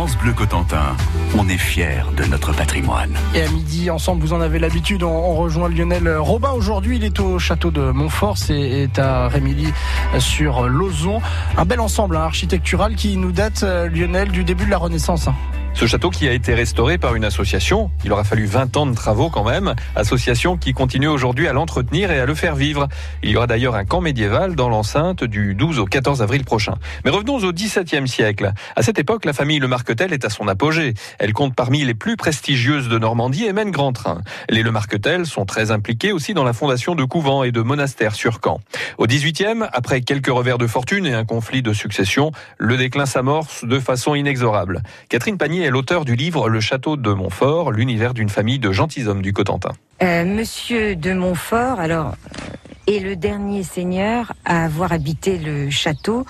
France Bleu Cotentin, on est fiers de notre patrimoine. Et à midi, ensemble, vous en avez l'habitude, on, rejoint Lionel Robin. Aujourd'hui, il est au château de Montfort, c'est à Rémilly sur Lozon. Un bel ensemble hein, architectural qui nous date, euh, Lionel, du début de la Renaissance. Ce château qui a été restauré par une association, il aura fallu 20 ans de travaux quand même, association qui continue aujourd'hui à l'entretenir et à le faire vivre. Il y aura d'ailleurs un camp médiéval dans l'enceinte du 12 au 14 avril prochain. Mais revenons au XVIIe siècle. À cette époque, la famille Le Marquetel est à son apogée. Elle compte parmi les plus prestigieuses de Normandie et mène grand train. Les Le Marquetel sont très impliqués aussi dans la fondation de couvents et de monastères sur Caen. Au XVIIIe, après quelques revers de fortune et un conflit de succession, le déclin s'amorce de façon inexorable. Catherine Panier est l'auteur du livre Le Château de Montfort, l'univers d'une famille de gentilshommes du Cotentin. Euh, Monsieur de Montfort, alors, euh, est le dernier seigneur à avoir habité le château.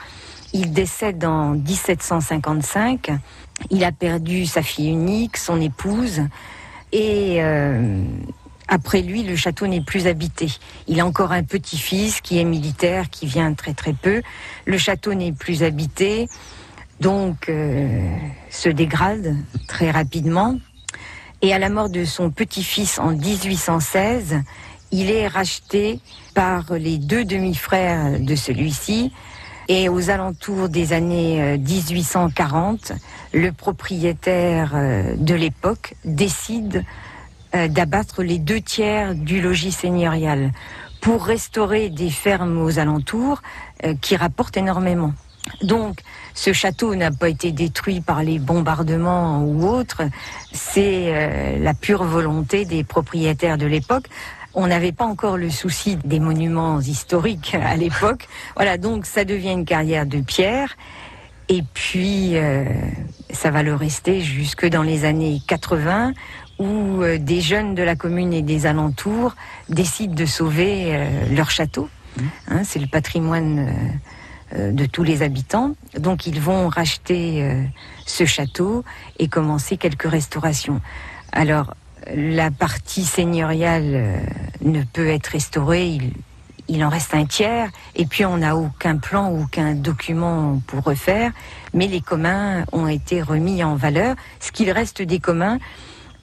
Il décède en 1755. Il a perdu sa fille unique, son épouse, et euh, après lui, le château n'est plus habité. Il a encore un petit-fils qui est militaire, qui vient très très peu. Le château n'est plus habité donc euh, se dégrade très rapidement. Et à la mort de son petit-fils en 1816, il est racheté par les deux demi-frères de celui-ci. Et aux alentours des années 1840, euh, le propriétaire euh, de l'époque décide d'abattre les deux tiers du logis seigneurial pour restaurer des fermes aux alentours qui rapportent énormément. Donc, ce château n'a pas été détruit par les bombardements ou autres. C'est euh, la pure volonté des propriétaires de l'époque. On n'avait pas encore le souci des monuments historiques à l'époque. Voilà, donc ça devient une carrière de pierre. Et puis, euh, ça va le rester jusque dans les années 80, où euh, des jeunes de la commune et des alentours décident de sauver leur château. Mmh. Hein, c'est le patrimoine de tous les habitants. Donc ils vont racheter euh, ce château et commencer quelques restaurations. Alors la partie seigneuriale euh, ne peut être restaurée, il, en reste un tiers, et puis on n'a aucun plan, aucun document pour refaire, mais les communs ont été remis en valeur, ce qu'il reste des communs,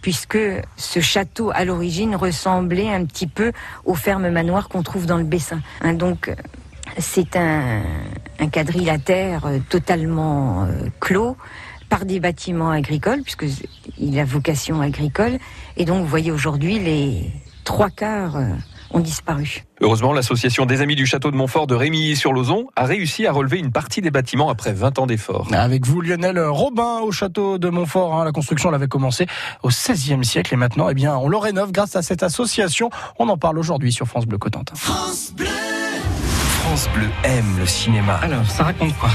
puisque ce château à l'origine ressemblait un petit peu aux fermes manoirs qu'on trouve dans le Bessin. Hein, donc c'est un, quadrilatère euh, totalement euh, clos par des bâtiments agricoles, puisqu'il a vocation agricole. Et donc, vous voyez aujourd'hui, les trois quarts euh, ont disparu. Heureusement, l'association des Amis du Château de Montfort de Rémilly-sur-Lozon a réussi à relever une partie des bâtiments après 20 ans d'efforts. Avec vous, Lionel Robin, au Château de Montfort. Hein, la construction l'avait commencé au XVIe siècle et maintenant, eh bien, on le rénove grâce à cette association. On en parle aujourd'hui sur France Bleu Cotentin. France Bleu France Bleu aime le cinéma. Alors, ça raconte quoi?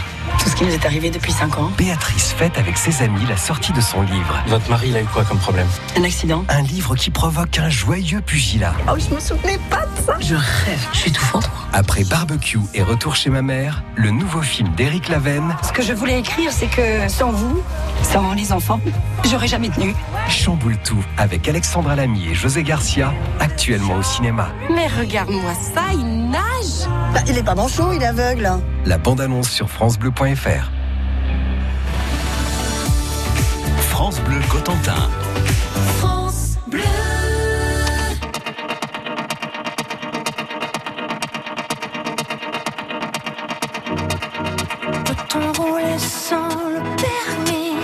Qui nous est arrivé depuis 5 ans. Béatrice fête avec ses amis la sortie de son livre. Votre mari, il a eu quoi comme problème Un accident. Un livre qui provoque un joyeux pugilat. Oh, je me souvenais pas de ça. Je rêve, je suis étouffante. Après barbecue et retour chez ma mère, le nouveau film d'Éric Lavenne. Ce que je voulais écrire, c'est que sans vous, sans les enfants, j'aurais jamais tenu. Chamboule tout avec Alexandra Lamy et José Garcia, actuellement au cinéma. Mais regarde-moi ça, il nage bah, Il est pas manchot, il est aveugle la bande-annonce sur francebleu.fr. France Bleu Cotentin. France Bleu. Peut-on rouler sans le permis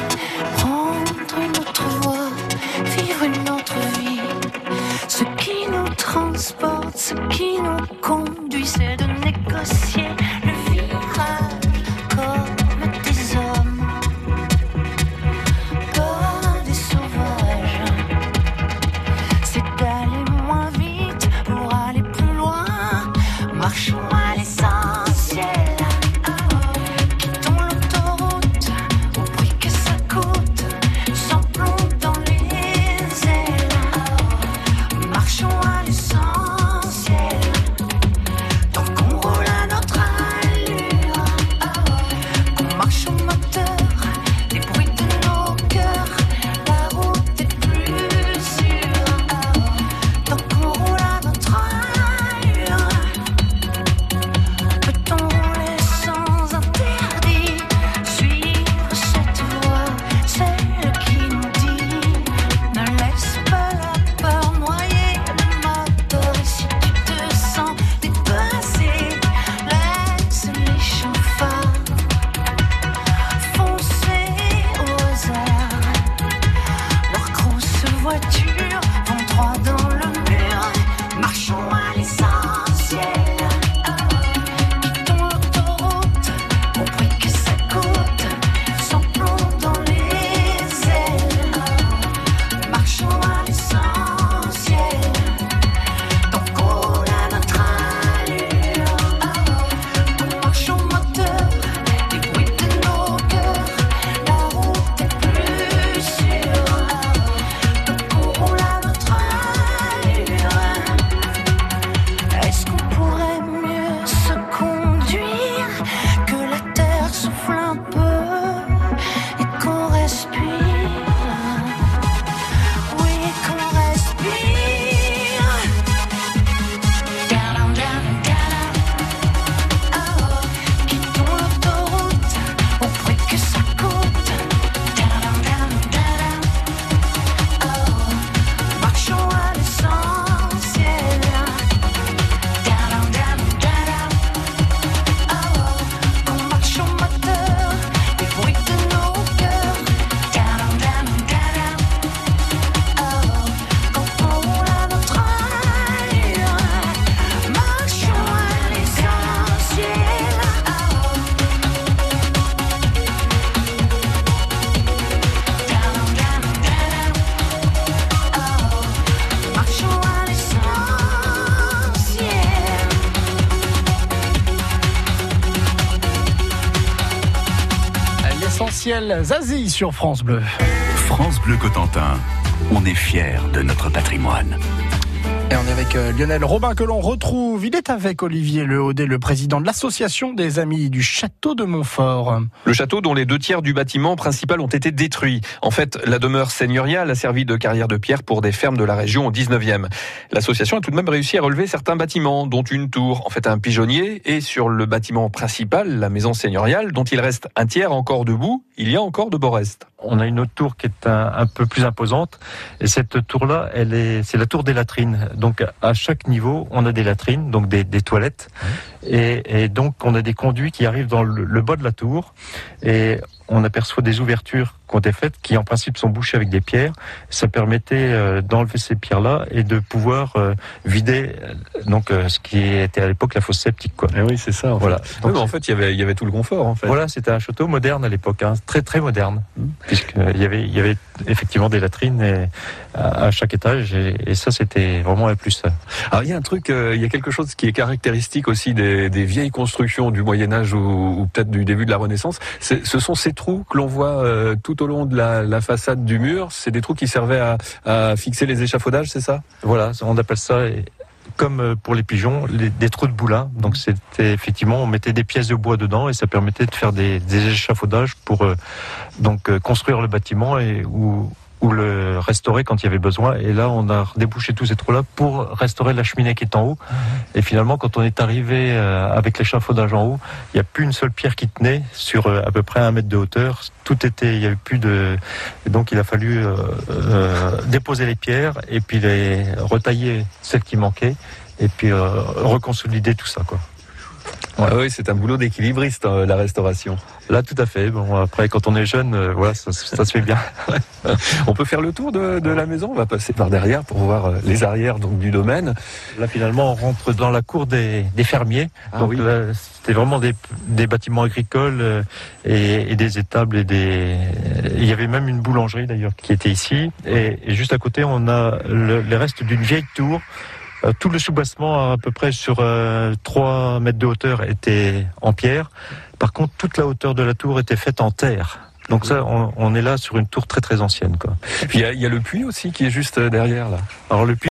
Prendre une autre voie, vivre une autre vie? Ce qui nous transporte, ce qui nous Sur France Bleu. France Bleu Cotentin, on est fiers de notre patrimoine. Et on est avec euh, Lionel Robin que l'on retrouve. Il est avec Olivier Lehaudet, le président de l'association des amis du château de Montfort. Le château dont les deux tiers du bâtiment principal ont été détruits. En fait, la demeure seigneuriale a servi de carrière de pierre pour des fermes de la région au 19e. L'association a tout de même réussi à relever certains bâtiments, dont une tour, en fait un pigeonnier, et sur le bâtiment principal, la maison seigneuriale, dont il reste un tiers encore debout, il y a encore de beaux restes. On a une autre tour qui est un, un peu plus imposante, et cette tour-là, elle est, c'est la tour des latrines. Donc à chaque niveau, on a des latrines, donc des, des toilettes, et, et, donc on a des conduits qui arrivent dans le, le bas de la tour, et on aperçoit des ouvertures qui ont été faites, qui en principe sont bouchées avec des pierres. Ça permettait euh, d'enlever ces pierres-là et de pouvoir euh, vider euh, donc ce qui était à l'époque la fosse septique. Quoi. Et oui, c'est ça. En voilà. Fait. Donc, oui, en fait, il y avait, il y avait tout le confort. En fait. Voilà, c'était un château moderne à l'époque, hein, très très moderne, mmh. puisqu'il y avait, il y avait effectivement des latrines et, à, à, chaque étage, et, et ça c'était vraiment un plus. Alors il y a un truc, il y a quelque chose qui est caractéristique aussi des, des vieilles constructions du Moyen Âge ou, ou peut-être du début de la Renaissance. Ce sont ces trous que l'on voit euh, tout au long de la, façade du mur. C'est des trous qui servaient à, fixer les échafaudages, c'est ça? Voilà, on appelle ça comme euh, pour les pigeons, des trous de boulin. Donc c'était effectivement, on mettait des pièces de bois dedans et ça permettait de faire des, des échafaudages pour euh, donc euh, construire le bâtiment et ou ou le restaurer quand il y avait besoin. Et là, on a débouché tous ces trous-là pour restaurer la cheminée qui est en haut. Et finalement, quand on est arrivé euh, avec l'échafaudage en haut, il n'y a plus une seule pierre qui tenait sur euh, à peu près un mètre de hauteur. Tout était, il n'y avait plus de. Et donc, il a fallu euh, déposer les pierres et puis les retailler celles qui manquaient et puis reconsolider tout ça, quoi. Ouais. Ah oui, c'est un boulot d'équilibriste, euh, la restauration. Là, tout à fait. Bon, après, quand on est jeune, euh, voilà, ça, ça, se fait bien. on peut faire le tour de, de, la maison. On va passer par derrière pour voir euh, les arrières donc du domaine. Là, finalement, on rentre dans la cour des, des fermiers. Ah, donc oui. c'était vraiment des, des, bâtiments agricoles euh, et, et, des étables et des. Il y avait même une boulangerie d'ailleurs qui était ici. Et, et, juste à côté, on a le, les restes d'une vieille tour. Euh, tout le soubassement, à peu près sur euh, 3 mètres de hauteur, était en pierre. Par contre, toute la hauteur de la tour était faite en terre. Donc ça, on, on est là sur une tour très très ancienne. Quoi. Puis il y, y, a le puits aussi qui est juste derrière là. Alors le puits